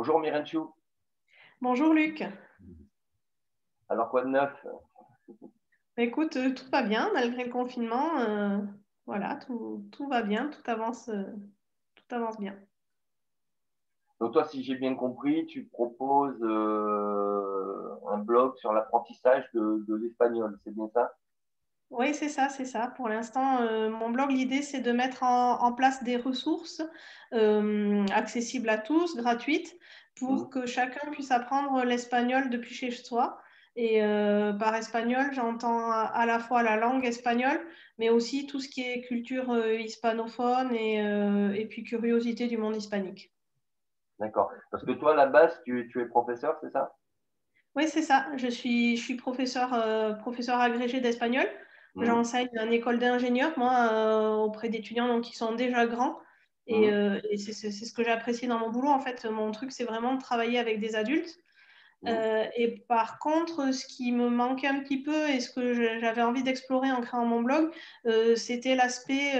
Bonjour Mirenchou. Bonjour Luc. Alors quoi de neuf? Écoute, euh, tout va bien malgré le confinement. euh, voilà, tout, tout va bien, tout avance, euh, tout avance bien. Donc toi, si j'ai bien compris, tu proposes euh, un blog sur l'apprentissage de, de l'espagnol, c'est bien ça? Oui, c'est ça, c'est ça. Pour l'instant, euh, mon blog, l'idée, c'est de mettre en, en place des ressources euh, accessibles à tous, gratuites, pour Mhm. que chacun puisse apprendre l'espagnol depuis chez soi. Et euh, par espagnol, j'entends à, à la fois la langue espagnole, mais aussi tout ce qui est culture euh, hispanophone et, euh, et puis curiosité du monde hispanique. D'accord. Parce que toi, à la base, tu, tu es professeur, c'est ça? Oui, c'est ça. Je suis, je suis professeur, professeur agrégé d'espagnol. Mhm. J'enseigne à une école d'ingénieurs, moi, auprès d'étudiants donc, qui sont déjà grands. Et, Mhm. euh, et c'est ce que j'ai apprécié dans mon boulot. En fait, mon truc, c'est vraiment de travailler avec des adultes. Mhm. Euh, et par contre, ce qui me manquait un petit peu et ce que j'avais envie d'explorer en créant mon blog, euh, c'était l'aspect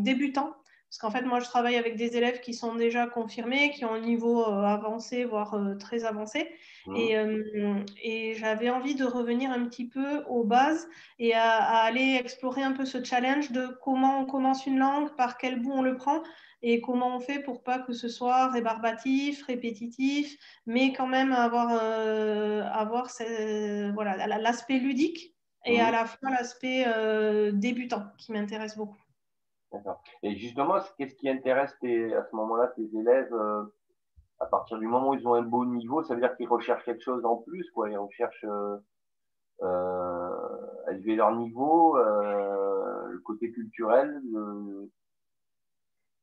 débutant. Parce qu'en fait, moi, je travaille avec des élèves qui sont déjà confirmés, qui ont un niveau euh, avancé, voire euh, très avancé. Et, euh, et j'avais envie de revenir un petit peu aux bases et à, à aller explorer un peu ce challenge de comment on commence une langue, par quel bout on le prend et comment on fait pour pas que ce soit rébarbatif, répétitif, mais quand même avoir, avoir ce- voilà, l'aspect ludique et à Mhm. la fois l'aspect débutant qui m'intéresse beaucoup. Et justement, qu'est-ce qui intéresse à ce moment-là tes élèves euh, à partir du moment où ils ont un beau niveau, ça veut dire qu'ils recherchent quelque chose en plus, quoi. Ils recherchent euh, euh, à élever leur niveau, le côté culturel.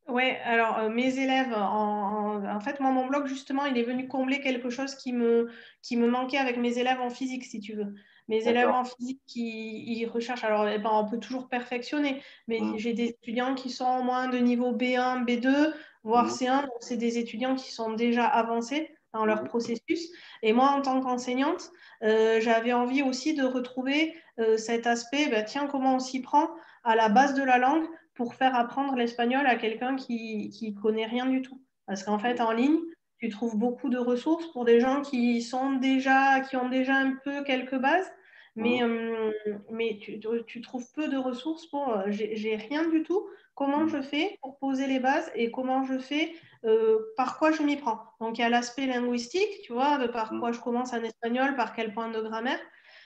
Ouais, alors mes élèves, en, en- en fait, moi, mon blog, justement, il est venu combler quelque chose qui me, qui me manquait avec mes élèves en physique, si tu veux. Mes élèves en physique qui ils recherchent, alors eh ben, on peut toujours perfectionner, mais Mhm. j'ai des étudiants qui sont au moins de niveau B1, B2, voire Mhm. C1, donc c'est des étudiants qui sont déjà avancés dans leur Mhm. processus. Et moi, en tant qu'enseignante, euh, j'avais envie aussi de retrouver euh, cet aspect, ben, tiens, comment on s'y prend à la base de la langue pour faire apprendre l'espagnol à quelqu'un qui qui connaît rien du tout. Parce qu'en fait, en ligne, tu trouves beaucoup de ressources pour des gens qui sont déjà, qui ont déjà un peu quelques bases, mais, euh, mais tu, tu, trouves peu de ressources pour euh, j'ai rien du tout. Comment Mhm. je fais pour poser les bases et comment je fais, euh, par quoi je m'y prends? Donc il y a l'aspect linguistique, tu vois, de par Mhm. quoi je commence en espagnol, par quel point de grammaire,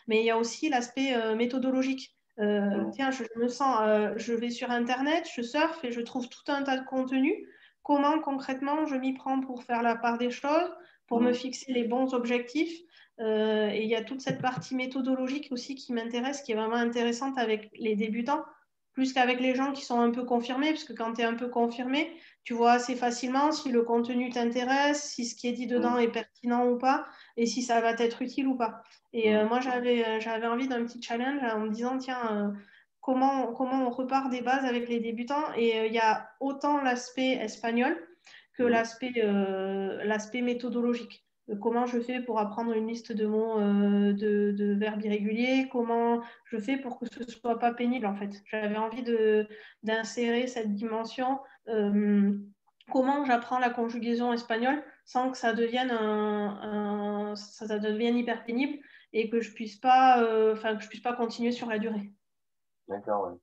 mais il y a aussi l'aspect méthodologique. Tiens, je, je me sens, je vais sur Internet, je surfe et je trouve tout un tas de contenus. Comment concrètement je m'y prends pour faire la part des choses, pour me fixer les bons objectifs. Euh, et il y a toute cette partie méthodologique aussi qui m'intéresse, qui est vraiment intéressante avec les débutants, plus qu'avec les gens qui sont un peu confirmés, parce que quand tu es un peu confirmé, tu vois assez facilement si le contenu t'intéresse, si ce qui est dit dedans Mhm. est pertinent ou pas, et si ça va t'être utile ou pas. Et euh, Mhm. moi, j'avais, euh, j'avais envie d'un petit challenge en me disant, tiens, euh, comment, comment on repart des bases avec les débutants? Et euh, il y a autant l'aspect espagnol que Mhm. l'aspect, euh, l'aspect méthodologique. Comment je fais pour apprendre une liste de mots, euh, de, verbes irréguliers Comment je fais pour que ce ne soit pas pénible, en fait J'avais envie d'insérer cette dimension. euh, comment j'apprends la conjugaison espagnole sans que ça devienne, un, ça, ça devienne hyper pénible et que je puisse pas, euh, que je puisse pas continuer sur la durée. D'accord, ouais.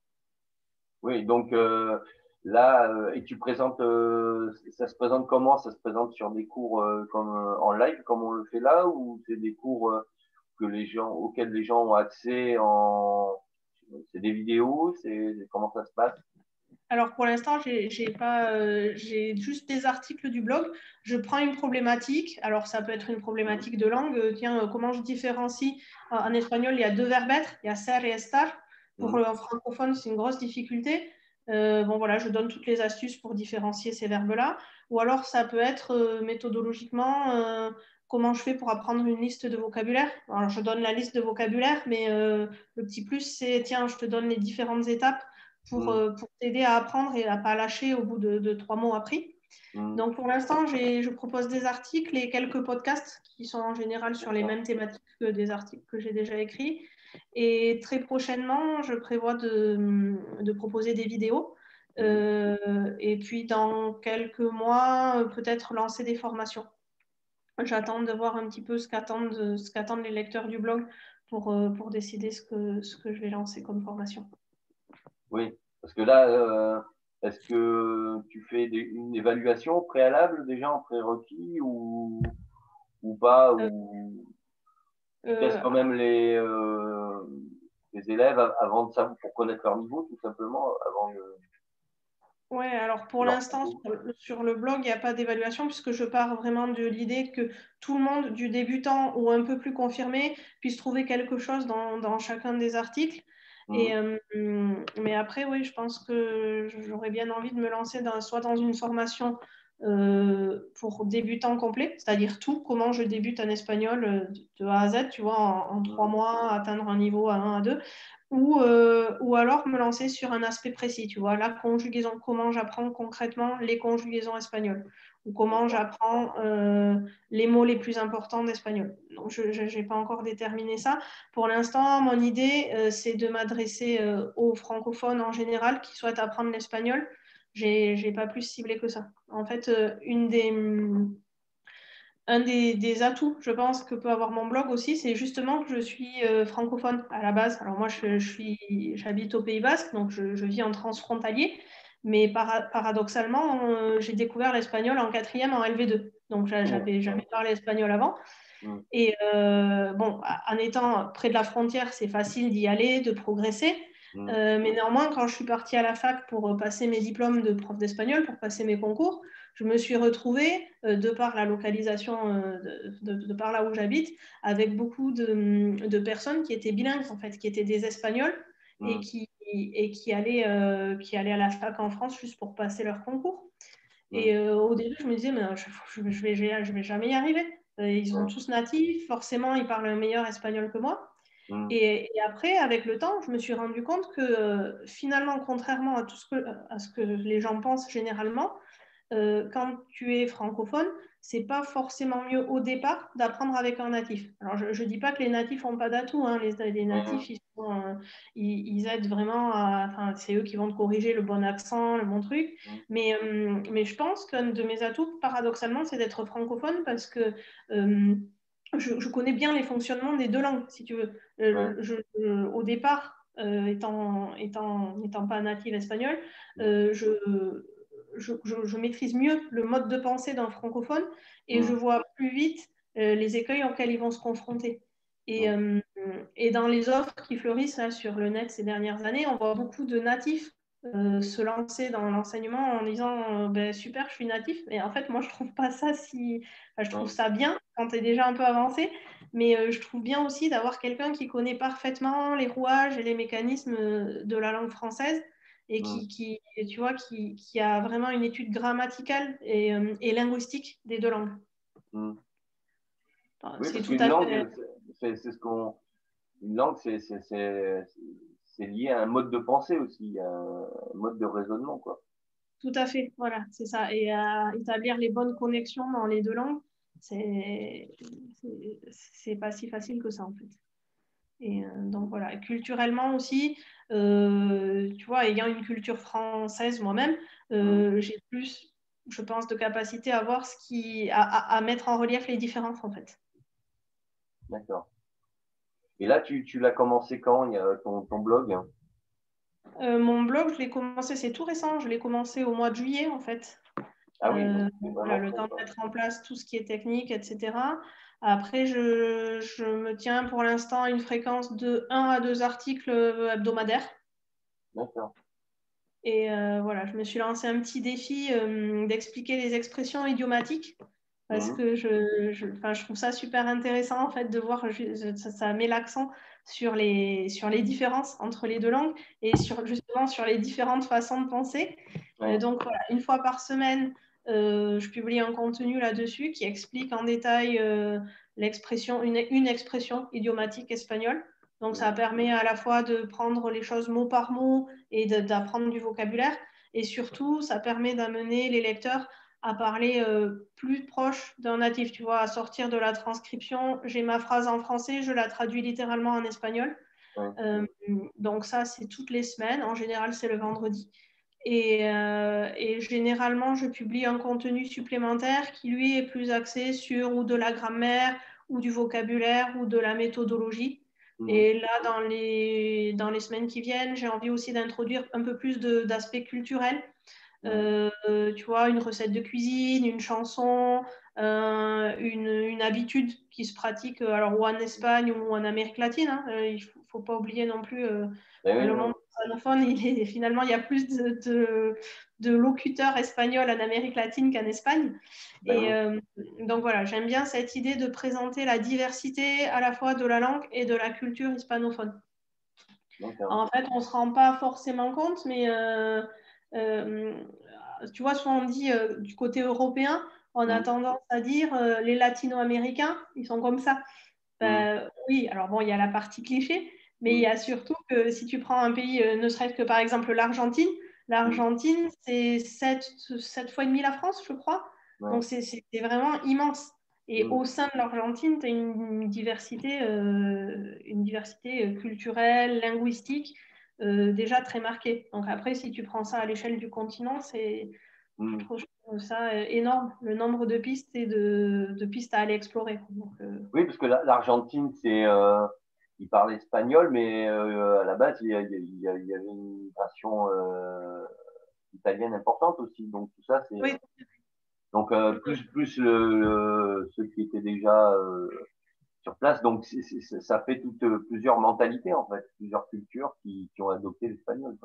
Oui, donc euh, là, euh, et tu présentes, euh, ça se présente comment? Ça se présente sur des cours euh, comme en live, comme on le fait là, ou c'est des cours que les gens, auxquels les gens ont accès en, c'est des vidéos, c'est comment ça se passe? Alors pour l'instant, j'ai pas, euh, j'ai juste des articles du blog. Je prends une problématique. Alors ça peut être une problématique de langue. Tiens, comment je différencie en espagnol, il y a deux verbes être, il y a ser et estar. Pour Mhm. le francophone, c'est une grosse difficulté. Euh, bon voilà, je donne toutes les astuces pour différencier ces verbes-là. Ou alors ça peut être euh, méthodologiquement euh, comment je fais pour apprendre une liste de vocabulaire. Alors je donne la liste de vocabulaire, mais le petit plus c'est tiens, je te donne les différentes étapes pour, pour t'aider à apprendre et à pas lâcher au bout de, de trois mots appris. Donc pour l'instant, je propose des articles et quelques podcasts qui sont en général sur les mêmes thématiques que des articles que j'ai déjà écrits. Et très prochainement, je prévois de, de proposer des vidéos. Euh, et puis dans quelques mois, peut-être lancer des formations. j'attends de voir un petit peu ce qu'attendent, ce qu'attendent les lecteurs du blog pour, euh, pour décider ce que, ce que je vais lancer comme formation. Oui, parce que là, euh, est-ce que tu fais une évaluation préalable déjà en prérequis ou, ou pas ou... Euh, quand même les, les élèves avant de savoir pour connaître leur niveau tout simplement avant de oui, alors pour l'instant, sur, le blog, il n'y a pas d'évaluation puisque je pars vraiment de l'idée que tout le monde, du débutant ou un peu plus confirmé, puisse trouver quelque chose dans, chacun des articles. Mmh. Et, euh, mais après, oui, je pense que j'aurais bien envie de me lancer dans, soit dans une formation euh, pour débutants complet, c'est-à-dire tout, comment je débute en espagnol euh, de A à Z, tu vois, en, en trois mois, atteindre un niveau à 1 à 2, ou, euh, ou alors me lancer sur un aspect précis, tu vois, la conjugaison, comment j'apprends concrètement les conjugaisons espagnoles, ou comment j'apprends euh, les mots les plus importants d'espagnol. Donc, je n'ai pas encore déterminé ça. Pour l'instant, mon idée, c'est de m'adresser aux francophones en général qui souhaitent apprendre l'espagnol. Je n'ai pas plus ciblé que ça. En fait, une des un des, atouts, je pense, que peut avoir mon blog aussi, c'est justement que je suis euh, francophone à la base. Alors moi, je, suis, j'habite au Pays Basque, donc je, vis en transfrontalier, mais paradoxalement, euh, j'ai découvert l'espagnol en quatrième en LV2. Donc j'avais jamais parlé espagnol avant. Et euh, bon, en étant près de la frontière, c'est facile d'y aller, de progresser. Mais néanmoins, quand je suis partie à la fac pour passer mes diplômes de prof d'espagnol, pour passer mes concours, je me suis retrouvée, euh, de par la localisation, euh, de, par là où j'habite, avec beaucoup de, personnes qui étaient bilingues, en fait, qui étaient des Espagnols et, qui, et qui, allaient, euh, qui allaient à la fac en France juste pour passer leur concours. Et au début, je me disais, mais je ne vais, je vais jamais y arriver. ils sont tous natifs, forcément, ils parlent un meilleur espagnol que moi. Et, et, après, avec le temps, je me suis rendu compte que finalement, contrairement à tout ce que, à ce que les gens pensent généralement, euh, quand tu es francophone, c'est pas forcément mieux au départ d'apprendre avec un natif. Alors, je ne dis pas que les natifs n'ont pas d'atout. Hein. Les, natifs, euh, ils, aident vraiment à. Enfin, c'est eux qui vont te corriger le bon accent, le bon truc. Mais, euh, mais je pense qu'un de mes atouts, paradoxalement, c'est d'être francophone parce que. Je, connais bien les fonctionnements des deux langues, si tu veux. au départ, étant, étant, étant pas native espagnol, je, je, maîtrise mieux le mode de pensée d'un francophone et je vois plus vite euh, les écueils auxquels ils vont se confronter. Et, euh, et dans les offres qui fleurissent sur le net ces dernières années, on voit beaucoup de natifs euh, se lancer dans l'enseignement en disant ben, super, je suis natif. Mais en fait, moi, je trouve pas ça si. je trouve ça bien quand tu es déjà un peu avancé, mais je trouve bien aussi d'avoir quelqu'un qui connaît parfaitement les rouages et les mécanismes de la langue française et qui, qui, tu vois, qui, qui, a vraiment une étude grammaticale et, euh, et linguistique des deux langues. Hmm. c'est tout à langue, c'est ce qu'on. Une langue, c'est lié à un mode de pensée aussi, un mode de raisonnement, quoi. Tout à fait, voilà, c'est ça. Et à établir les bonnes connexions dans les deux langues, c'est pas si facile que ça, en fait. Et euh, donc voilà, culturellement aussi, euh, tu vois, ayant une culture française moi-même, euh, mmh. j'ai plus, je pense, de capacité à voir ce qui, à, mettre en relief les différences en fait. D'accord. Et là, tu, tu l'as commencé quand, il y a ton, ton blog? Mon blog, je l'ai commencé, c'est tout récent, je l'ai commencé au mois de juillet en fait. Ah oui, voilà, le temps de mettre en place tout ce qui est technique, etc. Après, je, me tiens pour l'instant à une fréquence de 1 à 2 articles hebdomadaires. D'accord. Et euh, voilà, je me suis lancé un petit défi euh, d'expliquer les expressions idiomatiques parce mhm. que je, je, trouve ça super intéressant en fait de voir, ça, ça met l'accent sur les, sur les différences entre les deux langues et sur, justement sur les différentes façons de penser. donc voilà, une fois par semaine, euh, je publie un contenu là-dessus qui explique en détail euh, l'expression, une, une, expression idiomatique espagnole. Donc, ça permet à la fois de prendre les choses mot par mot et d'apprendre du vocabulaire. Et surtout, ça permet d'amener les lecteurs à parler euh, plus proche d'un natif, tu vois, à sortir de la transcription. J'ai ma phrase en français, je la traduis littéralement en espagnol. donc ça, c'est toutes les semaines. En général, c'est le vendredi. Et, et, généralement, je publie un contenu supplémentaire qui, lui, est plus axé sur ou de la grammaire, ou du vocabulaire, ou de la méthodologie. Mmh. Et là, dans les, dans les semaines qui viennent, j'ai envie aussi d'introduire un peu plus d'aspects culturels. Mmh. Euh, tu vois, une recette de cuisine, une chanson, euh, une, une, habitude qui se pratique euh, alors ou en Espagne ou en Amérique latine. Hein. il ne faut, pas oublier non plus eh le monde hispanophone. Il est, finalement, il y a plus de, de, de locuteurs espagnols en Amérique latine qu'en Espagne. Ben et euh, donc voilà, j'aime bien cette idée de présenter la diversité à la fois de la langue et de la culture hispanophone. En fait, on ne se rend pas forcément compte, mais euh, tu vois, souvent on dit du côté européen, on a tendance à dire les latino-américains, ils sont comme ça. Ben, oui, alors bon, il y a la partie cliché, mais il y a surtout que si tu prends un pays, ne serait-ce que par exemple l'Argentine, L'Argentine, c'est 7, fois et demi la France, je crois. Donc, c'est vraiment immense. Et mm. au sein de l'Argentine, tu as une, diversité, euh, une diversité euh, culturelle, linguistique, euh, déjà très marquée. Donc, après, si tu prends ça à l'échelle du continent, c'est. Mm. Trouve, ça énorme, le nombre de pistes et de, pistes à aller explorer. oui, parce que l'Argentine, c'est il parle espagnol, mais euh, à la base, il y, avait une migration euh, italienne importante aussi. Donc tout ça, c'est. Donc euh, plus plus ceux qui étaient déjà sur place. Donc ça fait toutes plusieurs mentalités en fait, plusieurs cultures qui, ont adopté l'espagnol.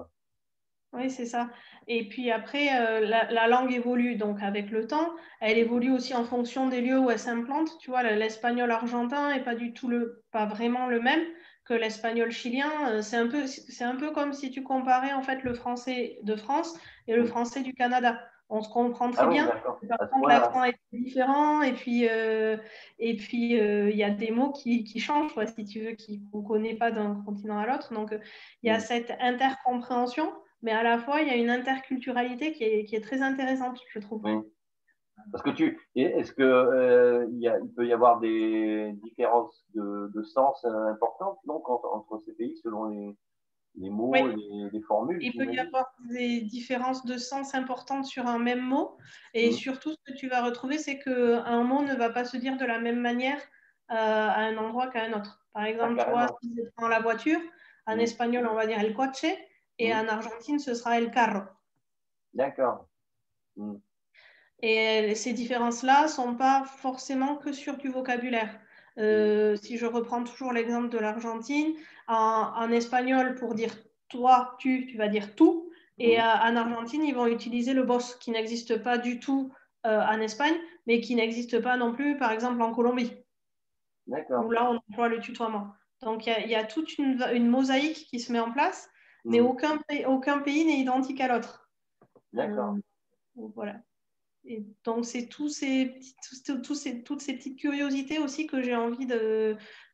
Oui, c'est ça. Et puis après, la, langue évolue donc avec le temps. Elle évolue aussi en fonction des lieux où elle s'implante. Tu vois, l'espagnol argentin n'est pas du tout le, pas vraiment le même que l'espagnol chilien. C'est un peu, c'est un peu comme si tu comparais en fait le français de France et le français du Canada. On se comprend très ah bien. Par contre, l'accent est différent et puis et puis il y a des mots qui, qui changent, si tu veux, qu'on ne connaît pas d'un continent à l'autre. Donc il y a cette intercompréhension mais à la fois, il y a une interculturalité qui est, qui est très intéressante, je trouve. Oui. Parce que tu, est-ce que euh, il, y a, il, peut y avoir des différences de, de sens importantes donc entre, ces pays selon les, les mots les, formules Il peut y avoir des différences de sens importantes sur un même mot et mmh. surtout ce que tu vas retrouver c'est qu'un mot ne va pas se dire de la même manière euh, à un endroit qu'à un autre. Par exemple, ah, toi, si tu prends la voiture, en mmh. espagnol on va dire el coche et en Argentine, ce sera El Carro. D'accord. Mm. Et ces différences-là ne sont pas forcément que sur du vocabulaire. Euh, mm. si je reprends toujours l'exemple de l'Argentine, en, espagnol, pour dire toi, tu, tu vas dire tout. Et mm. en Argentine, ils vont utiliser le boss qui n'existe pas du tout euh, en Espagne, mais qui n'existe pas non plus, par exemple, en Colombie. D'accord. Où là, on emploie le tutoiement. Donc, il y, a toute une, une, mosaïque qui se met en place mais mm. aucun, aucun pays n'est identique à l'autre. D'accord. Euh, voilà. Et donc, c'est tous ces, tous, ces, toutes ces petites curiosités aussi que j'ai envie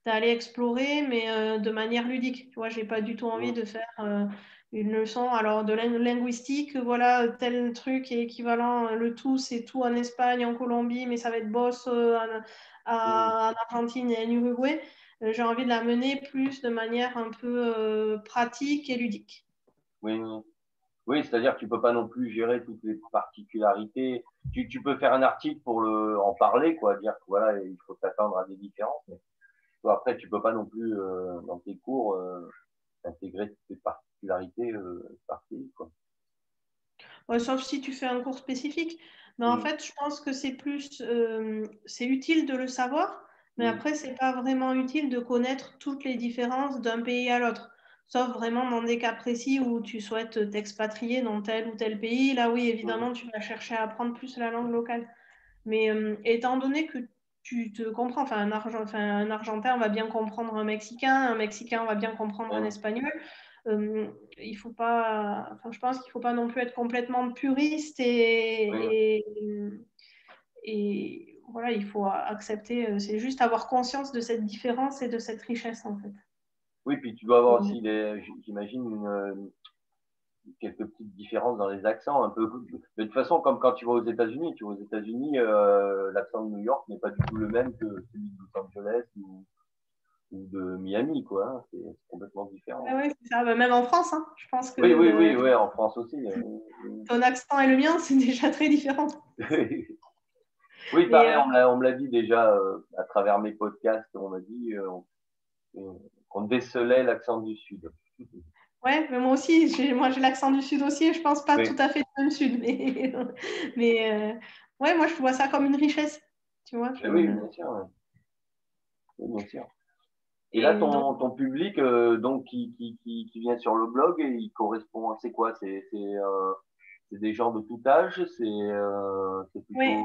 d'aller explorer, mais euh, de manière ludique. Tu vois, j'ai pas du tout envie de faire euh, une leçon alors de linguistique. Voilà, tel truc est équivalent. Le tout, c'est tout en Espagne, en Colombie, mais ça va être boss en, en, en Argentine et en Uruguay. Euh, j'ai envie de la mener plus de manière un peu euh, pratique et ludique. Oui, oui. c'est-à-dire que tu ne peux pas non plus gérer toutes les particularités. Tu, tu, peux faire un article pour le, en parler, quoi, dire que voilà, il faut s'attendre à des différences. Mais après, tu ne peux pas non plus, euh, dans tes cours, intégrer toutes les particularités parties. Quoi. sauf si tu fais un cours spécifique. Mais en fait, je pense que c'est plus, c'est utile de le savoir, mais mm. après, ce n'est pas vraiment utile de connaître toutes les différences d'un pays à l'autre. Sauf vraiment dans des cas précis où tu souhaites t'expatrier dans tel ou tel pays. Là, oui, évidemment, mm. tu vas chercher à apprendre plus la langue locale. Mais euh, étant donné que tu te comprends, enfin un, un, Argentin va bien comprendre un Mexicain, un Mexicain va bien comprendre un. Espagnol, euh, il faut pas, enfin, je pense qu'il ne faut pas non plus être complètement puriste et, et voilà, il faut accepter, euh, c'est juste avoir conscience de cette différence et de cette richesse en fait. Oui, puis tu dois avoir aussi, j'imagine, quelques petites différences dans les accents. Un peu. De toute façon, comme quand tu vas aux États-Unis, tu vas aux États-Unis, euh, l'accent de New York n'est pas du tout le même que celui de Los Angeles ou, ou de Miami, quoi. Hein. C'est complètement différent. oui, c'est ça. Bah, même en France, hein. je pense que. Oui, oui, oui, oui, en France aussi. ton accent et le mien, c'est déjà très différent. oui, pareil, on, me l'a dit déjà à travers mes podcasts. On m'a dit qu'on décelait l'accent du Sud. Ouais, mais moi aussi, j'ai, moi j'ai l'accent du sud aussi et je pense pas tout à fait du sud, mais, mais euh, ouais, moi je vois ça comme une richesse, tu vois. Oui, bien sûr. bien sûr. Et, là, ton, ton public euh, donc qui, qui, qui, qui, vient sur le blog, il correspond à c'est quoi? C'est euh, des gens de tout âge? C'est plutôt... Oui.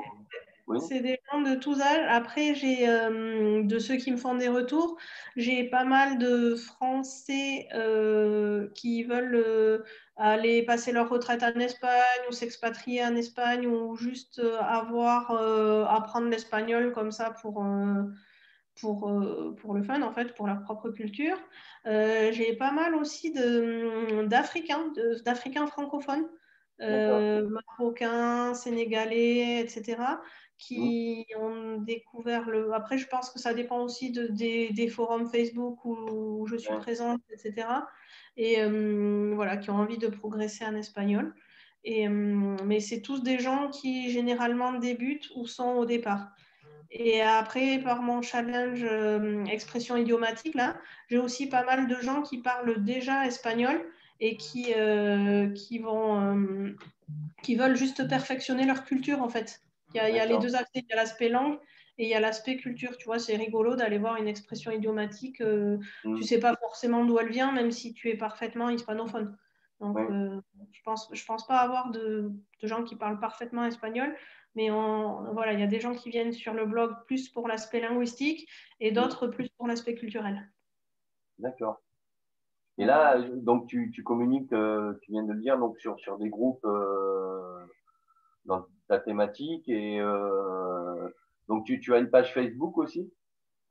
C'est des gens de tous âges. Après, j'ai euh, de ceux qui me font des retours, j'ai pas mal de Français euh, qui veulent euh, aller passer leur retraite en Espagne ou s'expatrier en Espagne ou juste avoir apprendre l'espagnol comme ça pour pour, pour le fun, en fait, pour leur propre culture. j'ai pas mal aussi d'Africains, d'Africains francophones, Marocains, Sénégalais, etc., qui ont découvert le. Après, je pense que ça dépend aussi de, des, forums Facebook où, je suis présente, etc. Et euh, voilà, qui ont envie de progresser en espagnol. Et, euh, mais c'est tous des gens qui généralement débutent ou sont au départ. Et après, par mon challenge euh, expression idiomatique, là, j'ai aussi pas mal de gens qui parlent déjà espagnol et qui, qui, vont, qui veulent juste perfectionner leur culture, en fait. Il y a, les deux aspects. Il y a l'aspect langue et il y a l'aspect culture. Tu vois, c'est rigolo d'aller voir une expression idiomatique. Euh, mm. Tu ne sais pas forcément d'où elle vient, même si tu es parfaitement hispanophone. Donc, euh, je ne pense, je pense pas avoir de, gens qui parlent parfaitement espagnol. Mais voilà, il y a des gens qui viennent sur le blog plus pour l'aspect linguistique et mm. d'autres plus pour l'aspect culturel. D'accord. Et là, donc tu, communiques, euh, tu viens de le dire, donc sur, sur des groupes dans ta thématique. Et euh, donc, tu, tu as une page Facebook aussi?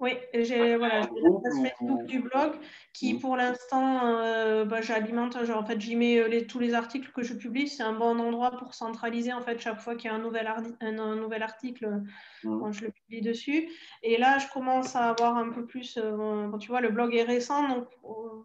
Oui, j'ai voilà, Facebook du blog qui, pour l'instant, euh, bah, j'alimente. En fait, j'y mets euh, les, tous les articles que je publie. C'est un bon endroit pour centraliser en fait chaque fois qu'il y a un nouvel, un, nouvel article, mmh. quand je le publie dessus. Et là, je commence à avoir un peu plus. tu vois, le blog est récent, donc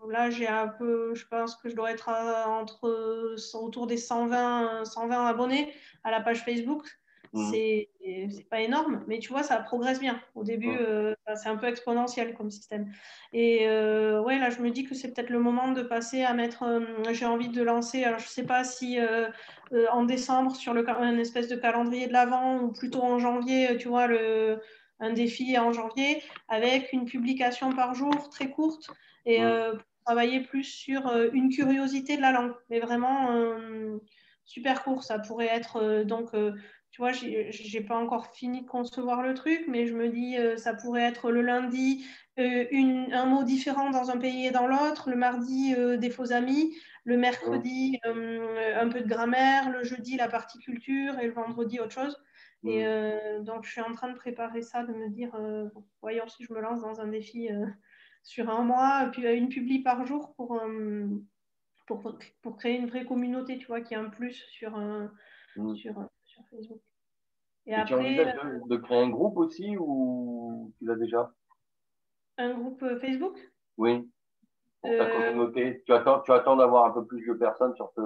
là, j'ai un peu. Je pense que je dois être entre autour des 120, 120 abonnés à la page Facebook. Mmh. C'est pas énorme, mais tu vois, ça progresse bien. Au début, mmh. euh, c'est un peu exponentiel comme système. Et euh, ouais, là, je me dis que c'est peut-être le moment de passer à mettre. Euh, j'ai envie de lancer, alors je sais pas si en décembre, sur le, un espèce de calendrier de l'Avent, ou plutôt en janvier, tu vois, le, un défi en janvier, avec une publication par jour très courte. Et mmh. travailler plus sur une curiosité de la langue, mais vraiment super court. Ça pourrait être donc tu vois, j'ai pas encore fini de concevoir le truc, mais je me dis, euh, ça pourrait être le lundi, euh, une, un mot différent dans un pays et dans l'autre, le mardi, euh, des faux amis, le mercredi, un peu de grammaire, le jeudi, la partie culture, et le vendredi, autre chose. Et donc, je suis en train de préparer ça, de me dire, voyons si je me lance dans un défi sur un mois, puis une publie par jour pour, pour, pour, créer une vraie communauté, tu vois, qui a un plus sur, sur Facebook. Et, après, tu envisages euh, de, créer un groupe aussi ou tu l'as déjà? Un groupe euh, Facebook? Oui. Pour ta euh, communauté. Tu attends, tu attends d'avoir un peu plus de personnes sur ce.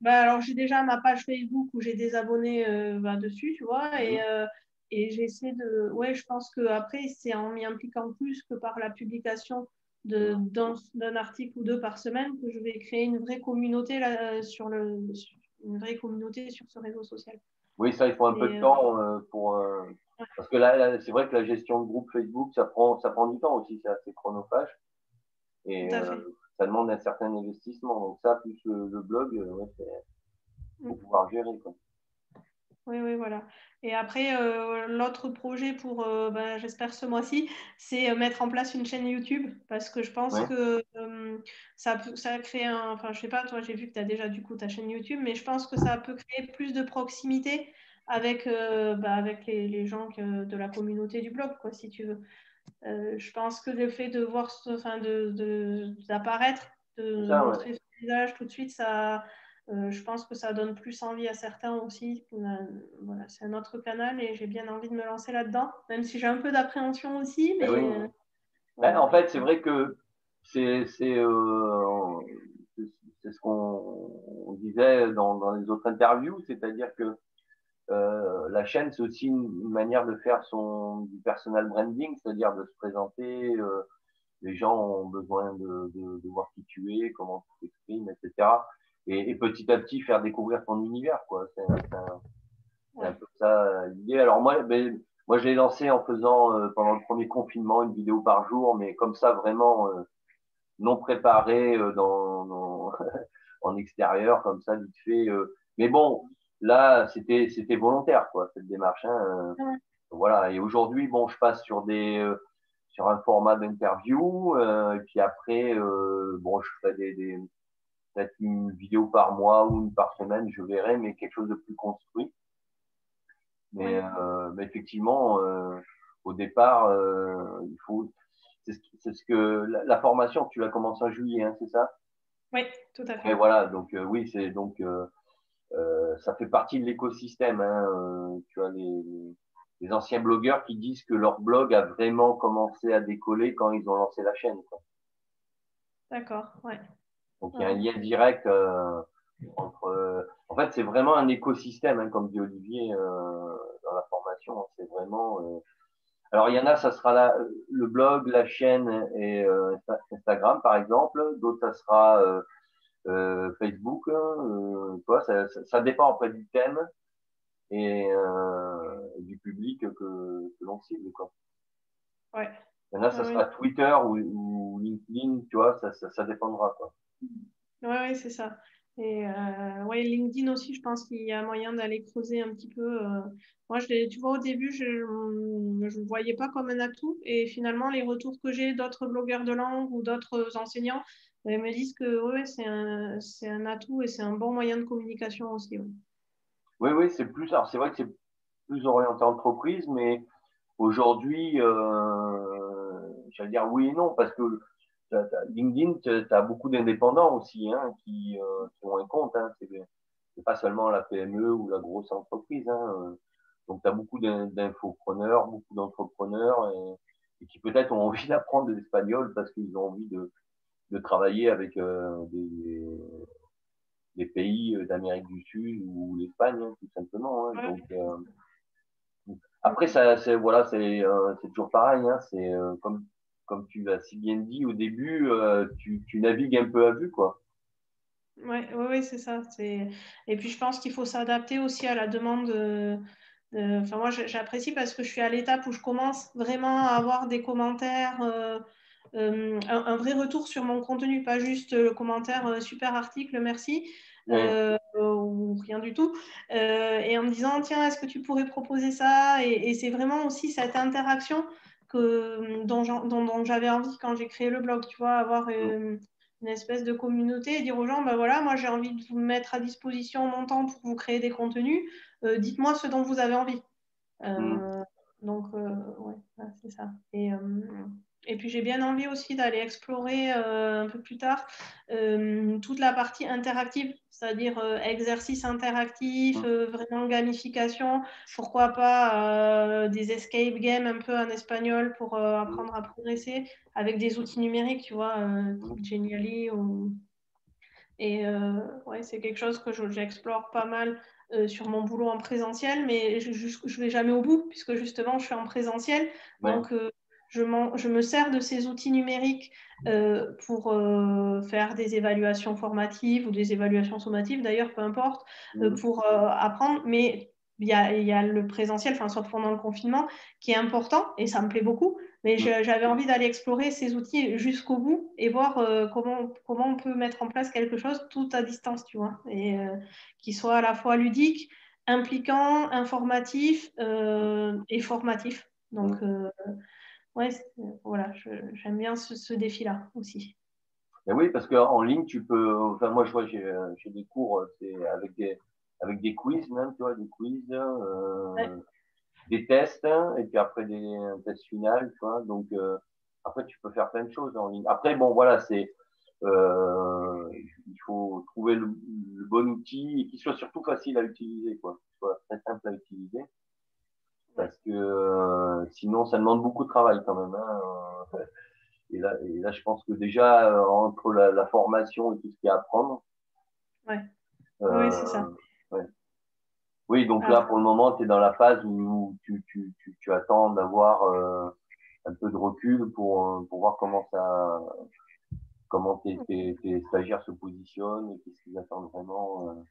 Bah alors j'ai déjà ma page Facebook où j'ai des abonnés bah, dessus, tu vois, et, mhm. et j'essaie de. Ouais, je pense que après c'est en m'y impliquant plus que par la publication de d'un article ou deux par semaine que je vais créer une vraie communauté là, sur le une vraie communauté sur ce réseau social. Oui, ça, il faut un peu de euh, temps euh, pour. Euh, parce que là, c'est vrai que la gestion de groupe Facebook, ça prend, ça prend du temps aussi, c'est assez chronophage. Et ça demande un certain investissement. Donc, ça, plus le, blog, ouais, pour mm. pouvoir gérer. Quoi. Oui, oui, voilà. Et après, l'autre projet pour, ben, j'espère ce mois-ci, c'est mettre en place une chaîne YouTube parce que je pense que ça, ça crée un. Enfin, je sais pas, toi, j'ai vu que tu as déjà du coup ta chaîne YouTube, mais je pense que ça peut créer plus de proximité avec, ben, avec les, gens de la communauté du blog, quoi, si tu veux. je pense que le fait de voir, enfin, d'apparaître, de, de, de montrer son visage tout de suite, ça euh, je pense que ça donne plus envie à certains aussi. Voilà, c'est un autre canal et j'ai bien envie de me lancer là-dedans, même si j'ai un peu d'appréhension aussi. Mais, oui. Ben, en fait, c'est vrai que c'est euh, ce qu'on disait dans, dans, les autres interviews, c'est-à-dire que euh, la chaîne, c'est aussi une, manière de faire son du personal branding, c'est-à-dire de se présenter. Euh, les gens ont besoin de, de, de, voir qui tu es, comment tu t'exprimes, etc. Et, et, petit à petit faire découvrir ton univers, quoi. C'est un, un, peu ça l'idée. Alors moi, ben, moi, je l'ai lancé en faisant euh, pendant le premier confinement une vidéo par jour, mais comme ça vraiment euh, non préparé euh, dans, dans en extérieur, comme ça vite fait. mais bon, là, c'était c'était volontaire, quoi, cette démarche. Hein, Voilà. Et aujourd'hui, bon, je passe sur des euh, sur un format d'interview, euh, et puis après, euh, bon, je ferai des, des peut-être une vidéo par mois ou une par semaine, je verrai, mais quelque chose de plus construit. Mais, mais effectivement, au départ, il faut. C'est ce, ce, que la, la, formation, tu l'as commencé en juillet, hein, c'est ça? Oui, tout à fait. Et voilà, donc oui, c'est donc euh, ça fait partie de l'écosystème. Hein. Euh, tu as les, les, anciens blogueurs qui disent que leur blog a vraiment commencé à décoller quand ils ont lancé la chaîne. D'accord, ouais. Donc il y a un lien direct euh, entre. en fait, c'est vraiment un écosystème, hein, comme dit Olivier euh, dans la formation. Hein. C'est vraiment. Alors il y en a, ça sera la, le blog, la chaîne et Instagram par exemple. D'autres, ça sera euh, Facebook, euh, quoi, ça, ça, dépend après du thème et euh, du public que, que l'on cible. Quoi. Ouais. Maintenant, ça sera Twitter ou, ou, LinkedIn, tu vois, ça, ça, ça dépendra. Quoi. Ouais, ouais c'est ça. Et euh, ouais, LinkedIn aussi, je pense qu'il y a moyen d'aller creuser un petit peu. Euh. Moi, je tu vois, au début, je ne le voyais pas comme un atout. Et finalement, les retours que j'ai d'autres blogueurs de langue ou d'autres enseignants, ils me disent que ouais, c'est un, un, atout et c'est un bon moyen de communication aussi. Oui, oui, c'est plus. Alors, c'est vrai que c'est plus orienté entreprise, mais aujourd'hui, euh, j'allais dire oui et non, parce que LinkedIn, tu as beaucoup d'indépendants aussi hein, qui, euh, qui, ont un compte. Hein, c'est pas seulement la PME ou la grosse entreprise. Hein, donc, tu as beaucoup d'infopreneurs, beaucoup d'entrepreneurs et, et, qui peut-être ont envie d'apprendre l'espagnol parce qu'ils ont envie de, de travailler avec euh, des, des, pays d'Amérique du Sud ou l'Espagne, hein, tout simplement. Hein, donc, euh, après, ça, c'est voilà, c'est euh, toujours pareil. Hein, c'est euh, comme comme tu l'as si bien dit au début, euh, tu, tu, navigues un peu à vue, quoi. Oui, ouais, ouais, c'est ça. Et puis, je pense qu'il faut s'adapter aussi à la demande. De... Enfin, moi, j'apprécie parce que je suis à l'étape où je commence vraiment à avoir des commentaires euh, euh, un, vrai retour sur mon contenu, pas juste le commentaire euh, super article, merci. Ou rien du tout, et en me disant tiens, est-ce que tu pourrais proposer ça? Et, c'est vraiment aussi cette interaction que, dont, dont, j'avais envie quand j'ai créé le blog, tu vois, avoir une, espèce de communauté et dire aux gens, ben voilà, moi j'ai envie de vous mettre à disposition mon temps pour vous créer des contenus, dites-moi ce dont vous avez envie. Mm. Donc, ouais, c'est ça. Et, et puis j'ai bien envie aussi d'aller explorer euh, un peu plus tard euh, toute la partie interactive, c'est-à-dire euh, exercice interactif, vraiment gamification, pourquoi pas des escape games un peu en espagnol pour apprendre à progresser avec des outils numériques, tu vois, Genially. Ou... Et ouais, c'est quelque chose que j'explore pas mal sur mon boulot en présentiel, mais je ne vais jamais au bout, puisque justement, je suis en présentiel. Donc, je, je, me sers de ces outils numériques euh, pour euh, faire des évaluations formatives ou des évaluations sommatives, d'ailleurs, peu importe, euh, mmh. pour apprendre. Mais il y, a, il y a, le présentiel, enfin, sauf pendant le confinement, qui est important et ça me plaît beaucoup. Mais mmh. j'avais envie d'aller explorer ces outils jusqu'au bout et voir comment, comment on peut mettre en place quelque chose tout à distance, tu vois, et qui soit à la fois ludique, impliquant, informatif et formatif. Donc, mmh ouais, voilà, j'aime bien ce, défi-là aussi. oui, parce qu'en ligne, tu peux. Enfin, moi, je vois, j'ai des cours avec des, avec des quiz, même, tu vois, des quiz, euh, des tests, et puis après des un test final, tu vois. Donc, euh, après, tu peux faire plein de choses en ligne. Après, bon, voilà, c'est. Euh, il faut trouver le, bon outil et qu'il soit surtout facile à utiliser, quoi. Qu'il soit très simple à utiliser parce que euh, sinon ça demande beaucoup de travail quand même. Hein. et, là, et là, je pense que déjà, euh, entre la, la, formation et tout ce qu'il y a à apprendre. Ouais. Euh, oui, c'est ça. Ouais. Oui, donc là, pour le moment, tu es dans la phase où tu, tu, tu, tu attends d'avoir euh, un peu de recul pour, pour voir comment ça, comment tes, tes, tes stagiaires se positionnent et qu'est-ce qu'ils attendent vraiment.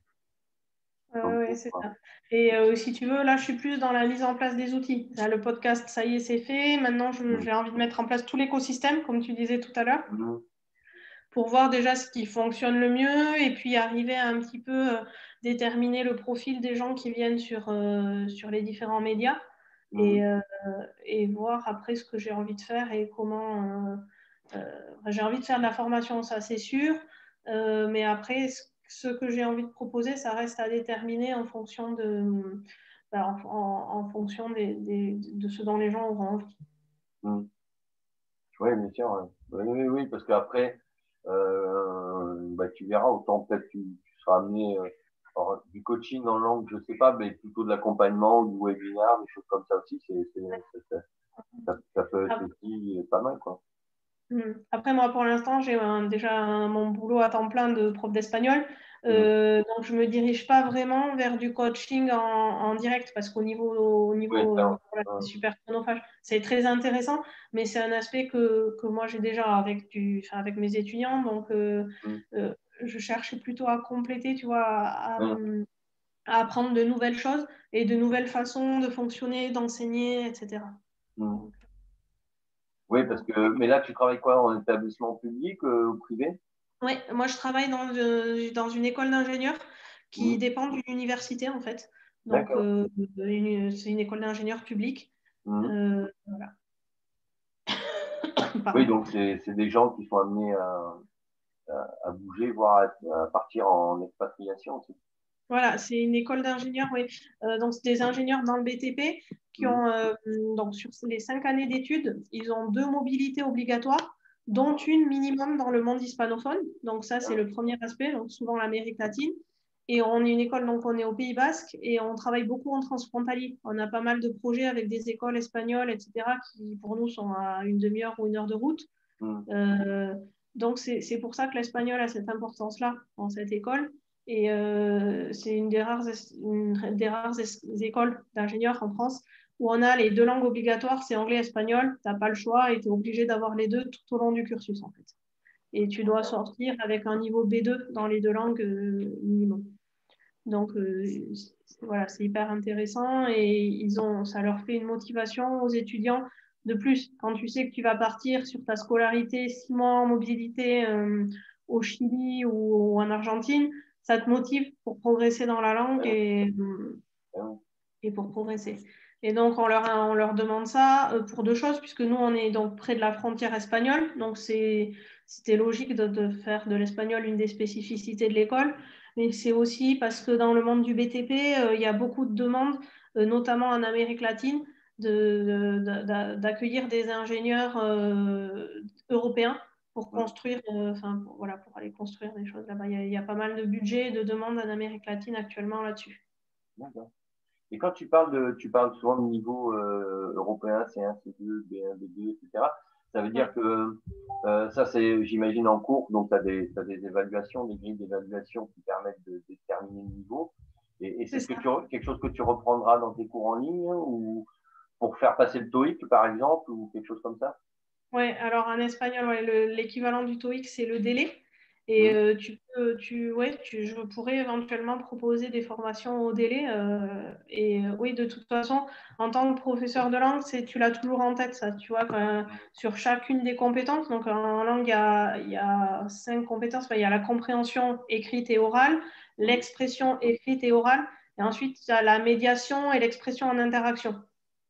Euh, oui, c'est ça. Et euh, si tu veux, là, je suis plus dans la mise en place des outils. Là, le podcast, ça y est, c'est fait. Maintenant, j'ai envie de mettre en place tout l'écosystème, comme tu disais tout à l'heure, pour voir déjà ce qui fonctionne le mieux et puis arriver à un petit peu euh, déterminer le profil des gens qui viennent sur, euh, sur les différents médias et, et, voir après ce que j'ai envie de faire et comment. j'ai envie de faire de la formation, ça, c'est sûr. mais après, ce que j'ai envie de proposer, ça reste à déterminer en fonction de, bah, en, fonction des, de ce dont les gens auront envie. Hmm. Oui, bien sûr. Oui, oui, parce qu'après, euh, bah, tu verras, autant peut-être tu, tu seras amené euh, du coaching en langue, je sais pas, mais plutôt de l'accompagnement, du webinaire, des choses comme ça aussi, c'est, ça, ça, peut être aussi pas mal. Quoi. Hmm. Après, moi, pour l'instant, j'ai déjà mon boulot à temps plein de prof d'espagnol. Euh, donc, je ne me dirige pas vraiment vers du coaching en, direct parce qu'au niveau, au niveau c'est super chronophage. C'est très intéressant, mais c'est un aspect que, que moi j'ai déjà avec, du, avec mes étudiants. Donc, euh, mm. euh, je cherche plutôt à compléter, tu vois, à, à, apprendre de nouvelles choses et de nouvelles façons de fonctionner, d'enseigner, etc. Oui, parce que, mais là, tu travailles quoi en établissement public euh, ou privé? Oui, moi, je travaille dans, euh, dans une école d'ingénieurs qui mmh. dépend d'une université, en fait. Donc, euh, c'est une école d'ingénieurs publics. Mmh. voilà. oui, donc c'est des gens qui sont amenés à, à, bouger, voire à, partir en expatriation aussi. Voilà, c'est une école d'ingénieurs, oui. donc, c'est des ingénieurs dans le BTP qui ont, euh, donc sur les cinq années d'études, ils ont deux mobilités obligatoires, dont une minimum dans le monde hispanophone. Donc ça, c'est le premier aspect, donc souvent l'Amérique latine. Et on est une école, donc on est au Pays Basque et on travaille beaucoup en transfrontalier. On a pas mal de projets avec des écoles espagnoles, etc., qui pour nous sont à une demi-heure ou une heure de route. Mmh. Euh, donc c'est pour ça que l'espagnol a cette importance-là dans cette école. Et euh, c'est une des rares, une des rares écoles d'ingénieurs en France où on a les deux langues obligatoires, c'est anglais et espagnol. Tu n'as pas le choix et tu es obligé d'avoir les deux tout au long du cursus, en fait. Et tu dois sortir avec un niveau B2 dans les deux langues euh, minimum. Donc, euh, voilà, c'est hyper intéressant et ils ont, ça leur fait une motivation aux étudiants. De plus, quand tu sais que tu vas partir sur ta scolarité, six mois en mobilité euh, au Chili ou, en Argentine, ça te motive pour progresser dans la langue et, et pour progresser. Et donc, on leur, on leur demande ça euh, pour deux choses, puisque nous, on est donc près de la frontière espagnole. Donc, c'était logique de, de, faire de l'espagnol une des spécificités de l'école. Mais c'est aussi parce que dans le monde du BTP, euh, il y a beaucoup de demandes, euh, notamment en Amérique latine, d'accueillir de, des ingénieurs européens pour construire, enfin, voilà, pour aller construire des choses là-bas. Il, il, y a pas mal de budget et de demandes en Amérique latine actuellement là-dessus. D'accord. Et quand tu parles de, tu parles souvent de niveau euh, européen, C1, C2, B1, B2, etc. Ça veut dire que euh, ça, c'est, j'imagine, en cours. Donc, tu as des, as des évaluations, des grilles d'évaluation qui permettent de, déterminer le niveau. Et, et c'est ce que tu, quelque chose que tu reprendras dans tes cours en ligne ou pour faire passer le TOEIC, par exemple, ou quelque chose comme ça? Oui, alors en espagnol, ouais, l'équivalent du TOEIC, c'est le délai. Et euh, tu peux, tu, ouais, tu, je pourrais éventuellement proposer des formations au délai. Euh, et euh, oui, de toute façon, en tant que professeur de langue, c'est, tu l'as toujours en tête, ça. Tu vois, quand, sur chacune des compétences, donc en langue, il y a, il y a cinq compétences. Il y a la compréhension écrite et orale, l'expression écrite et orale, et ensuite, il y a la médiation et l'expression en interaction.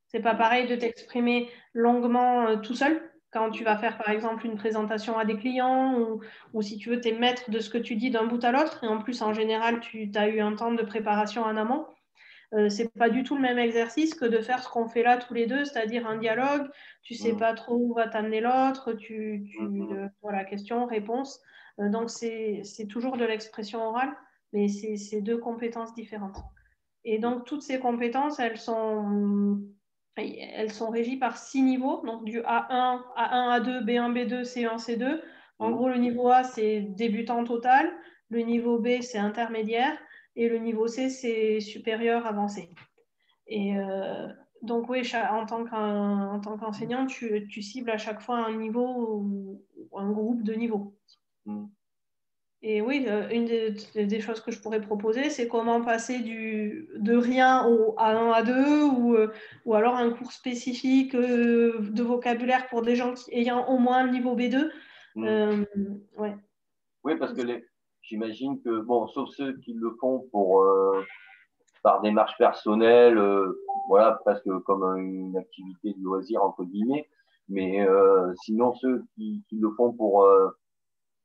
C'est pas pareil de t'exprimer longuement tout seul quand tu vas faire par exemple une présentation à des clients ou, si tu veux t'es maître de ce que tu dis d'un bout à l'autre. Et en plus en général tu as eu un temps de préparation en amont. Euh, c'est pas du tout le même exercice que de faire ce qu'on fait là tous les deux c'est-à-dire un dialogue. Tu sais mmh. pas trop où va t'amener l'autre tu, tu mmh. euh, voilà question réponse. Euh, donc c'est toujours de l'expression orale mais c'est deux compétences différentes. Et donc toutes ces compétences elles sont elles sont régies par six niveaux, donc du A1, A1, A2, B1, B2, C1, C2. En mmh. gros, le niveau A, c'est débutant total, le niveau B, c'est intermédiaire, et le niveau C, c'est supérieur avancé. Et euh, donc, oui, en tant qu'enseignant, tu, tu, cibles à chaque fois un niveau ou un groupe de niveaux. Et oui, euh, une des, choses que je pourrais proposer, c'est comment passer du, de rien au A1, A2 ou, euh, ou alors un cours spécifique euh, de vocabulaire pour des gens qui, ayant au moins le niveau B2. Mmh. ouais. Oui, parce que j'imagine que, bon, sauf ceux qui le font pour, par démarche personnelle, voilà, presque comme une activité de loisir, entre guillemets, mais sinon ceux qui, qui, le font pour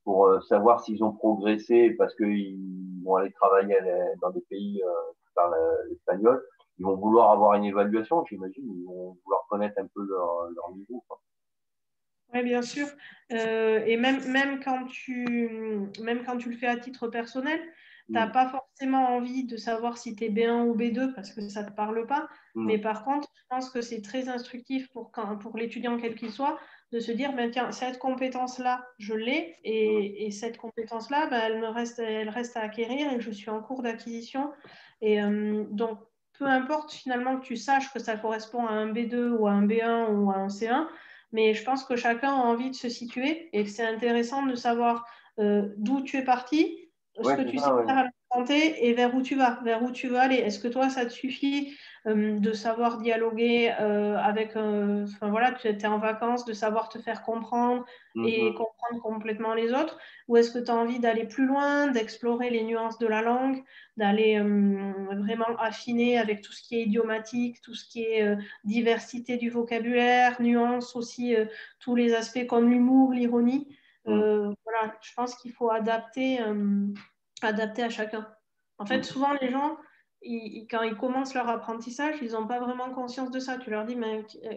pour euh, savoir s'ils ont progressé parce qu'ils vont aller travailler dans des pays qui parlent euh, l'espagnol. Ils vont vouloir avoir une évaluation, j'imagine. Ils vont vouloir connaître un peu leur, leur niveau. Oui, bien sûr. Euh, et même, même, quand tu, même quand tu le fais à titre personnel, tu n'as mm. pas forcément envie de savoir si tu es B1 ou B2 parce que ça ne te parle pas. Mm. Mais par contre, je pense que c'est très instructif pour, pour l'étudiant quel qu'il soit de se dire, ben, tiens, cette compétence-là, je l'ai, et, cette compétence-là, ben, elle me reste, elle reste à acquérir et je suis en cours d'acquisition. Et euh, donc, peu importe finalement que tu saches que ça correspond à un B2 ou à un B1 ou à un C1, mais je pense que chacun a envie de se situer et que c'est intéressant de savoir euh, d'où tu es parti, ce que tu sais faire à la santé et vers où tu vas, vers où tu vas aller. Est-ce que toi, ça te suffit euh, de savoir dialoguer euh, avec, euh, enfin voilà, tu es en vacances, de savoir te faire comprendre et mhm. comprendre complètement les autres? Ou est-ce que tu as envie d'aller plus loin, d'explorer les nuances de la langue, d'aller vraiment affiner avec tout ce qui est idiomatique, tout ce qui est diversité du vocabulaire, nuances aussi, tous les aspects comme l'humour, l'ironie? Mhm. Voilà, je pense qu'il faut adapter, adapter à chacun. En fait, souvent les gens quand ils commencent leur apprentissage, ils n'ont pas vraiment conscience de ça. Tu leur dis, mais euh,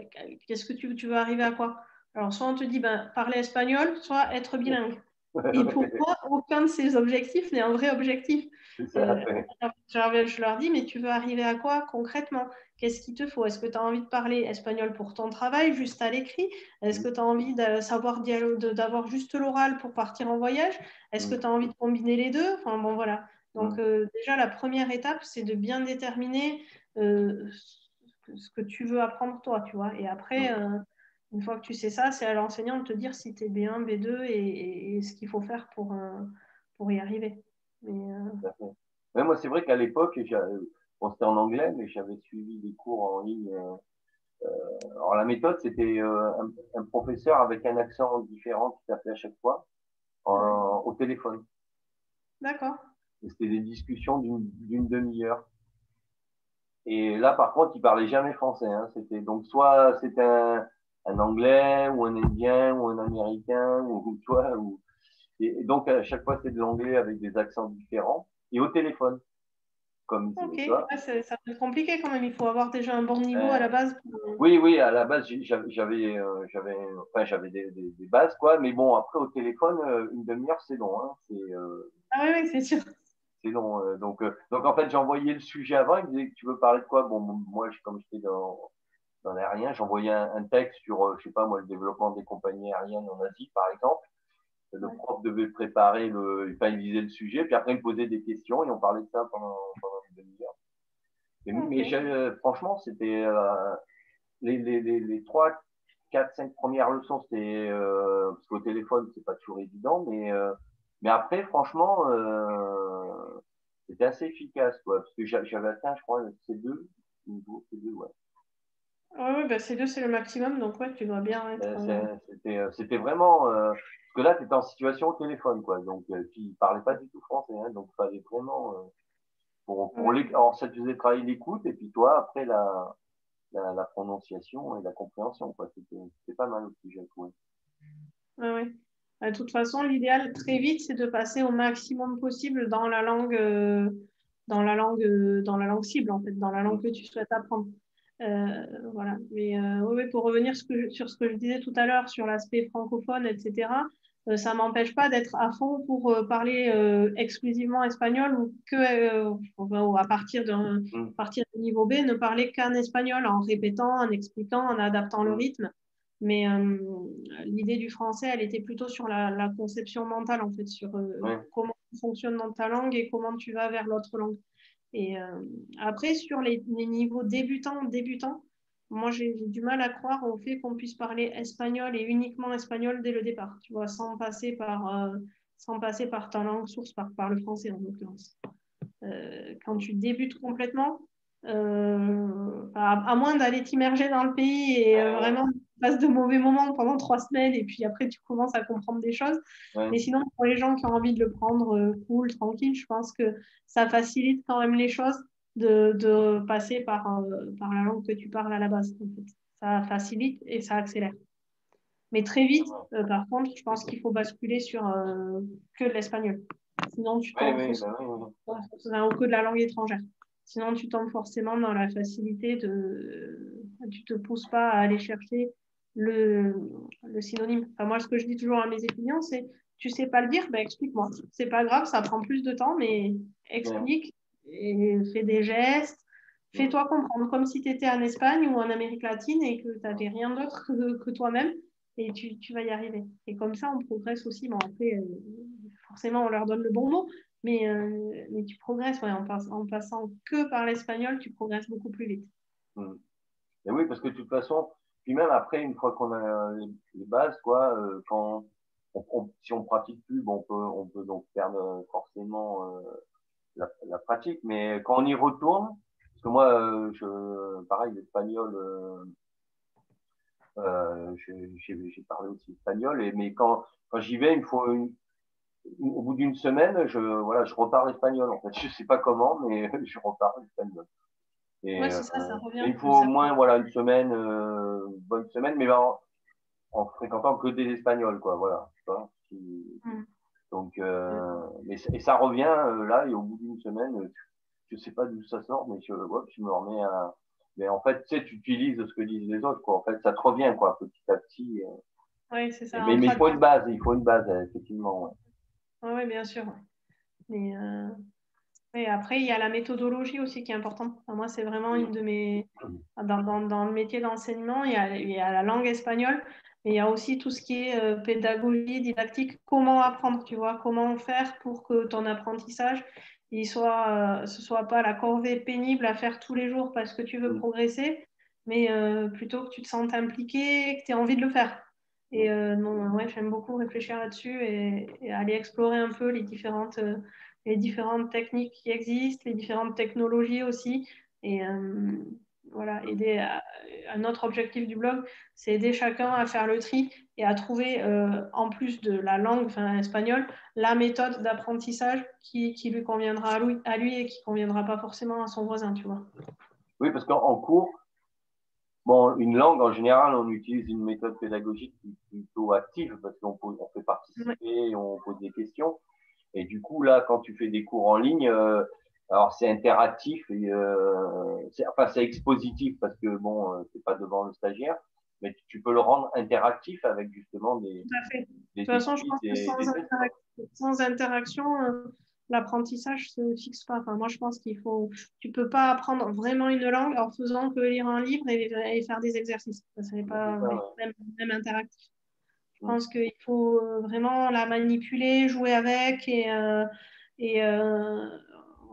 qu'est-ce que tu, tu, veux arriver à quoi? Alors, soit on te dit, ben, parler espagnol, soit être bilingue. Et pour moi, aucun de ces objectifs n'est un vrai objectif? Euh, je leur dis, mais tu veux arriver à quoi concrètement? Qu'est-ce qu'il te faut? Est-ce que tu as envie de parler espagnol pour ton travail, juste à l'écrit? Est-ce que tu as envie de savoir d'avoir juste l'oral pour partir en voyage? Est-ce que tu as envie de combiner les deux? Enfin bon, voilà. Donc euh, déjà, la première étape, c'est de bien déterminer euh, ce que tu veux apprendre toi, tu vois. Et après, euh, une fois que tu sais ça, c'est à l'enseignant de te dire si tu es B1, B2 et, ce qu'il faut faire pour, pour y arriver. Mais, moi, c'est vrai qu'à l'époque, bon, c'était en anglais, mais j'avais suivi des cours en ligne. alors la méthode, c'était un, professeur avec un accent différent qui t'appelait à chaque fois au téléphone. D'accord c'était des discussions d'une demi-heure. Et là, par contre, il parlait jamais français. Hein. C'était donc soit c'était un, anglais ou un indien ou un américain ou, toi. Ou, et, donc à chaque fois c'était de l'anglais avec des accents différents et au téléphone. Comme ok, ça peut être compliqué quand même. Il faut avoir déjà un bon niveau à la base. Oui, oui, à la base j'avais j'avais euh, enfin, j'avais des, des, bases quoi. Mais bon, après au téléphone, euh, une demi-heure c'est long. Hein. Euh, ah oui, oui c'est sûr. Euh, donc, euh, donc, en fait, j'ai envoyé le sujet avant. Il me disait Tu veux parler de quoi? Bon, moi, comme j'étais dans, dans l'aérien, j'envoyais un, un, texte sur, euh, je sais pas moi, le développement des compagnies aériennes en Asie, par exemple. Le prof devait préparer le, enfin, il lisait le sujet, puis après, il me posait des questions et on parlait de ça pendant, pendant Mais franchement, c'était les, les, les, les 3, 4, 5 premières leçons, c'était parce qu'au téléphone, c'est pas toujours évident, mais mais après, franchement, euh, c'était assez efficace, quoi, parce que j'avais atteint, je crois, C2, C2, ouais. Oui, bah C2, c'est le maximum, donc ouais, tu dois bien être. Euh, euh, c'était vraiment. parce que là, tu étais en situation au téléphone, quoi. Donc, tu ne parlais pas du tout français, hein, donc il fallait vraiment. Pour, pour les, alors, ça te faisait travailler l'écoute, et puis toi, après, la, la, la, prononciation et la compréhension, quoi. C'était pas mal aussi, j'ai trouvé. Oui, oui. De toute façon, l'idéal très vite, c'est de passer au maximum possible dans la langue, euh, dans la langue, euh, dans la langue cible, en fait, dans la langue que tu souhaites apprendre. Euh, voilà. Mais oui, pour revenir sur ce que je disais tout à l'heure sur l'aspect francophone, etc., euh, ça ne m'empêche pas d'être à fond pour euh, parler euh, exclusivement espagnol ou que à partir d'un mm. niveau B, ne parler qu'en espagnol, en répétant, en expliquant, en adaptant le mm. rythme. Mais l'idée du français, elle était plutôt sur la, conception mentale, en fait, sur comment tu fonctionnes dans ta langue et comment tu vas vers l'autre langue. Et après, sur les, les niveaux débutants, débutants, moi, j'ai du mal à croire au fait qu'on puisse parler espagnol et uniquement espagnol dès le départ, tu vois, sans passer par, euh, sans passer par ta langue source, par, par le français en l'occurrence. Euh, quand tu débutes complètement, euh, à, moins d'aller t'immerger dans le pays et vraiment passer de mauvais moments pendant trois semaines et puis après tu commences à comprendre des choses. Mais sinon, pour les gens qui ont envie de le prendre cool, tranquille, je pense que ça facilite quand même les choses de, passer par, euh, par la langue que tu parles à la base. Ça facilite et ça accélère. Mais très vite, euh, par contre, je pense qu'il faut basculer sur euh, que de l'espagnol. Sinon, tu tombes bah que de la langue étrangère. Sinon, tu tombes forcément dans la facilité de. Tu te pousses pas à aller chercher le, le synonyme. Enfin, moi, ce que je dis toujours à mes étudiants, c'est tu sais pas le dire, ben, explique-moi. C'est pas grave, ça prend plus de temps, mais explique et fais des gestes. Fais-toi comprendre comme si tu étais en Espagne ou en Amérique latine et que tu n'avais rien d'autre que, toi-même et tu, tu, vas y arriver. Et comme ça, on progresse aussi. Bon, après, euh, forcément, on leur donne le bon mot, mais, euh, mais tu progresses en, en, passant que par l'espagnol, tu progresses beaucoup plus vite. Mmh. Et oui, parce que de toute façon, puis même après, une fois qu'on a les bases, quoi, euh, quand si on pratique plus, bon, on, peut, on peut donc perdre forcément la, pratique. Mais quand on y retourne, parce que moi, euh, je, pareil, l'espagnol, euh, euh j'ai parlé aussi espagnol, et, mais quand, quand j'y vais, il faut au bout d'une semaine, je, voilà, je reparle espagnol. En fait, je sais pas comment, mais je reparle espagnol. Et, ouais, ça, ça revient il faut au moins voilà une semaine, euh, bonne semaine, mais en, en, fréquentant que des espagnols, quoi. Voilà. Mm. Donc, euh, et, ça revient euh, là, et au bout d'une semaine, euh, je sais pas d'où ça sort, mais je, je me remets à. Mais en fait, tu sais, tu utilises ce que disent les autres, quoi. En fait, ça te revient, quoi, petit à petit. Oui, c'est ça. Mais, il faut une base, il faut une base, effectivement. Oui, bien sûr. Mais et après, il y a la méthodologie aussi qui est importante. moi, c'est vraiment une de mes. Dans, dans, dans le métier d'enseignement, il, il, y a la langue espagnole. Il y a aussi tout ce qui est euh, pédagogie, didactique, comment apprendre, tu vois, comment faire pour que ton apprentissage, il soit, euh, ce soit pas la corvée pénible à faire tous les jours parce que tu veux mm. progresser, mais euh, plutôt que tu te sentes impliqué, que tu aies envie de le faire. Et non, ouais, j'aime beaucoup réfléchir là-dessus et, et, aller explorer un peu les différentes, les différentes techniques qui existent, les différentes technologies aussi. Et, voilà, aider un autre objectif du blog, c'est aider chacun à faire le tri et à trouver, euh, en plus de la langue, enfin espagnol, la méthode d'apprentissage qui, qui, lui conviendra à lui, à lui et qui ne conviendra pas forcément à son voisin, tu vois. Oui, parce qu'en cours, bon, une langue, en général, on utilise une méthode pédagogique plutôt active parce qu'on on fait participer, on pose des questions. Et du coup, là, quand tu fais des cours en ligne, euh, alors c'est interactif et euh, enfin c'est expositif parce que bon euh, c'est pas devant le stagiaire, mais tu peux le rendre interactif avec justement des. Tout à fait. de toute façon, je pense que sans, interaction, euh, l'apprentissage se fixe pas. Enfin, moi je pense qu'il faut, tu peux pas apprendre vraiment une langue en faisant que lire un livre et, faire des exercices. Ça n'est pas même, interactif. Je pense qu'il faut vraiment la manipuler, jouer avec et, et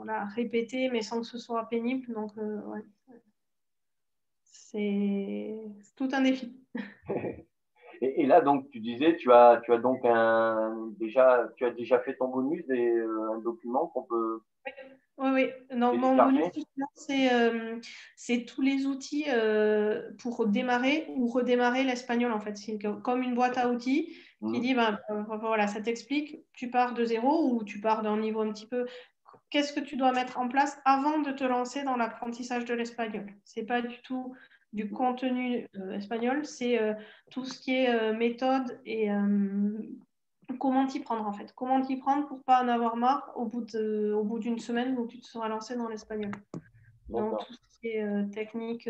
voilà, répéter, mais sans que ce soit pénible. Donc, euh, ouais. c'est tout un défi. et, là, donc, tu disais, tu as, tu as donc un, déjà, tu as déjà fait ton bonus, et, euh, un document qu'on peut. Oui, oui. Non, mon bonus, euh, c'est tous les outils pour démarrer ou redémarrer l'espagnol, en fait. C'est comme une boîte à outils qui mmh. dit, ben, voilà, ça t'explique, tu pars de zéro ou tu pars d'un niveau un petit peu qu'est-ce que tu dois mettre en place avant de te lancer dans l'apprentissage de l'espagnol? Ce n'est pas du tout du contenu euh, espagnol, c'est euh, tout ce qui est euh, méthode et comment t'y prendre en fait. Comment t'y prendre pour pas en avoir marre au bout, au bout d'une semaine où tu te seras lancé dans l'espagnol? Donc tout ce qui est technique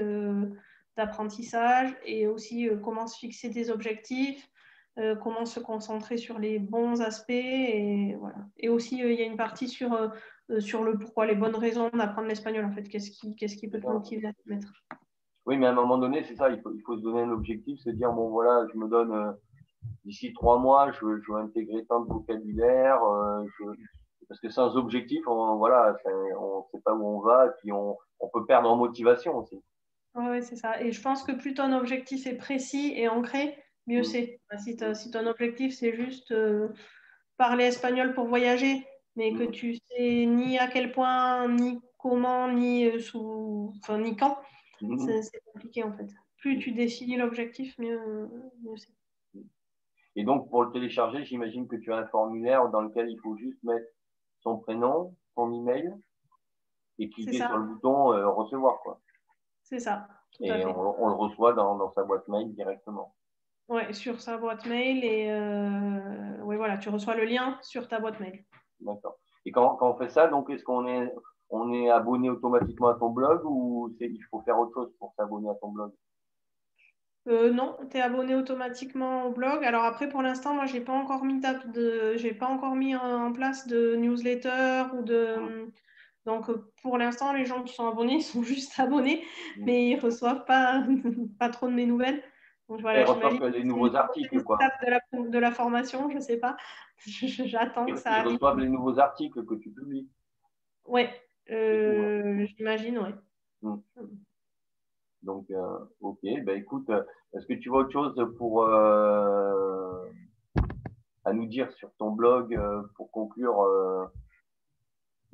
d'apprentissage et aussi comment se fixer des objectifs, euh, comment se concentrer sur les bons aspects. Et, voilà. et aussi, euh, il y a une partie sur, euh, sur le pourquoi, les bonnes raisons d'apprendre l'espagnol, en fait. Qu'est-ce qui, qu'est-ce qui peut te motiver à te mettre? Oui, mais à un moment donné, c'est ça, il faut, il faut se donner un objectif, se dire, bon, voilà, je me donne, d'ici trois mois, je veux, je veux intégrer tant de vocabulaire, je, parce que sans objectif, on, voilà, on ne sait pas où on va, et puis on, on peut perdre en motivation aussi. Oui, c'est ça. Et je pense que plus ton objectif est précis et ancré, mieux mm. c'est. Si, si, ton objectif, c'est juste euh, parler espagnol pour voyager, mais que mm. tu sais ni à quel point, ni comment, ni, euh, sous... enfin, ni quand, mm. c'est compliqué en fait. Plus tu définis l'objectif, mieux, mieux c'est. Et donc, pour le télécharger, j'imagine que tu as un formulaire dans lequel il faut juste mettre son prénom, son email, et cliquer sur le bouton euh, recevoir. quoi. C'est ça. et on, le reçoit dans, dans, sa boîte mail directement. Oui, sur sa boîte mail et euh, oui, voilà, tu reçois le lien sur ta boîte mail. D'accord. Et quand, quand, on fait ça, donc est-ce qu'on est, on est abonné automatiquement à ton blog ou il faut faire autre chose pour s'abonner à ton blog? Euh, non, tu es abonné automatiquement au blog. Alors après, pour l'instant, moi, j'ai pas encore mis de, j'ai pas encore mis en place de newsletter ou de, donc, euh, pour l'instant, les gens qui sont abonnés sont juste abonnés, mm. mais ils ne reçoivent pas, pas trop de mes nouvelles. Donc, voilà, ils reçoivent les nouveaux articles. Quoi. De, la, de la formation, je ne sais pas. J'attends que ça arrive. Reçoivent les nouveaux articles que tu publies. Oui, euh, j'imagine, oui. Mm. Donc, euh, ok. Ben, écoute, est-ce que tu vois autre chose pour, euh, à nous dire sur ton blog pour conclure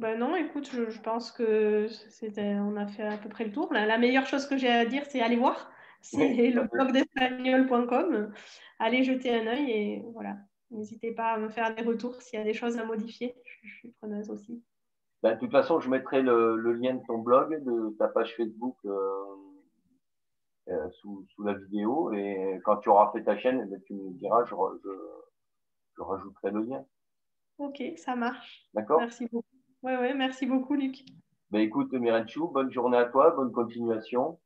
ben non, écoute, je, pense que c'était, on a fait à peu près le tour. La, meilleure chose que j'ai à dire, c'est aller voir. C'est le blog d'espagnol.com. Allez jeter un œil et voilà. N'hésitez pas à me faire des retours s'il y a des choses à modifier. Je, suis preneuse aussi. Ben, de toute façon, je mettrai le, lien de ton blog, de ta page Facebook euh, euh, sous, la vidéo. Et quand tu auras fait ta chaîne, eh ben, tu me diras, je, je rajouterai le lien. Ok, ça marche. D'accord. Merci beaucoup. Oui, oui, merci beaucoup, Luc. Ben, écoute, Mirenchou, bonne journée à toi, bonne continuation.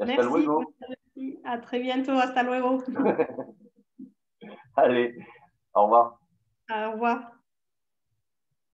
Hasta merci, luego. Merci. À très bientôt, hasta luego. Allez, au revoir. Au revoir.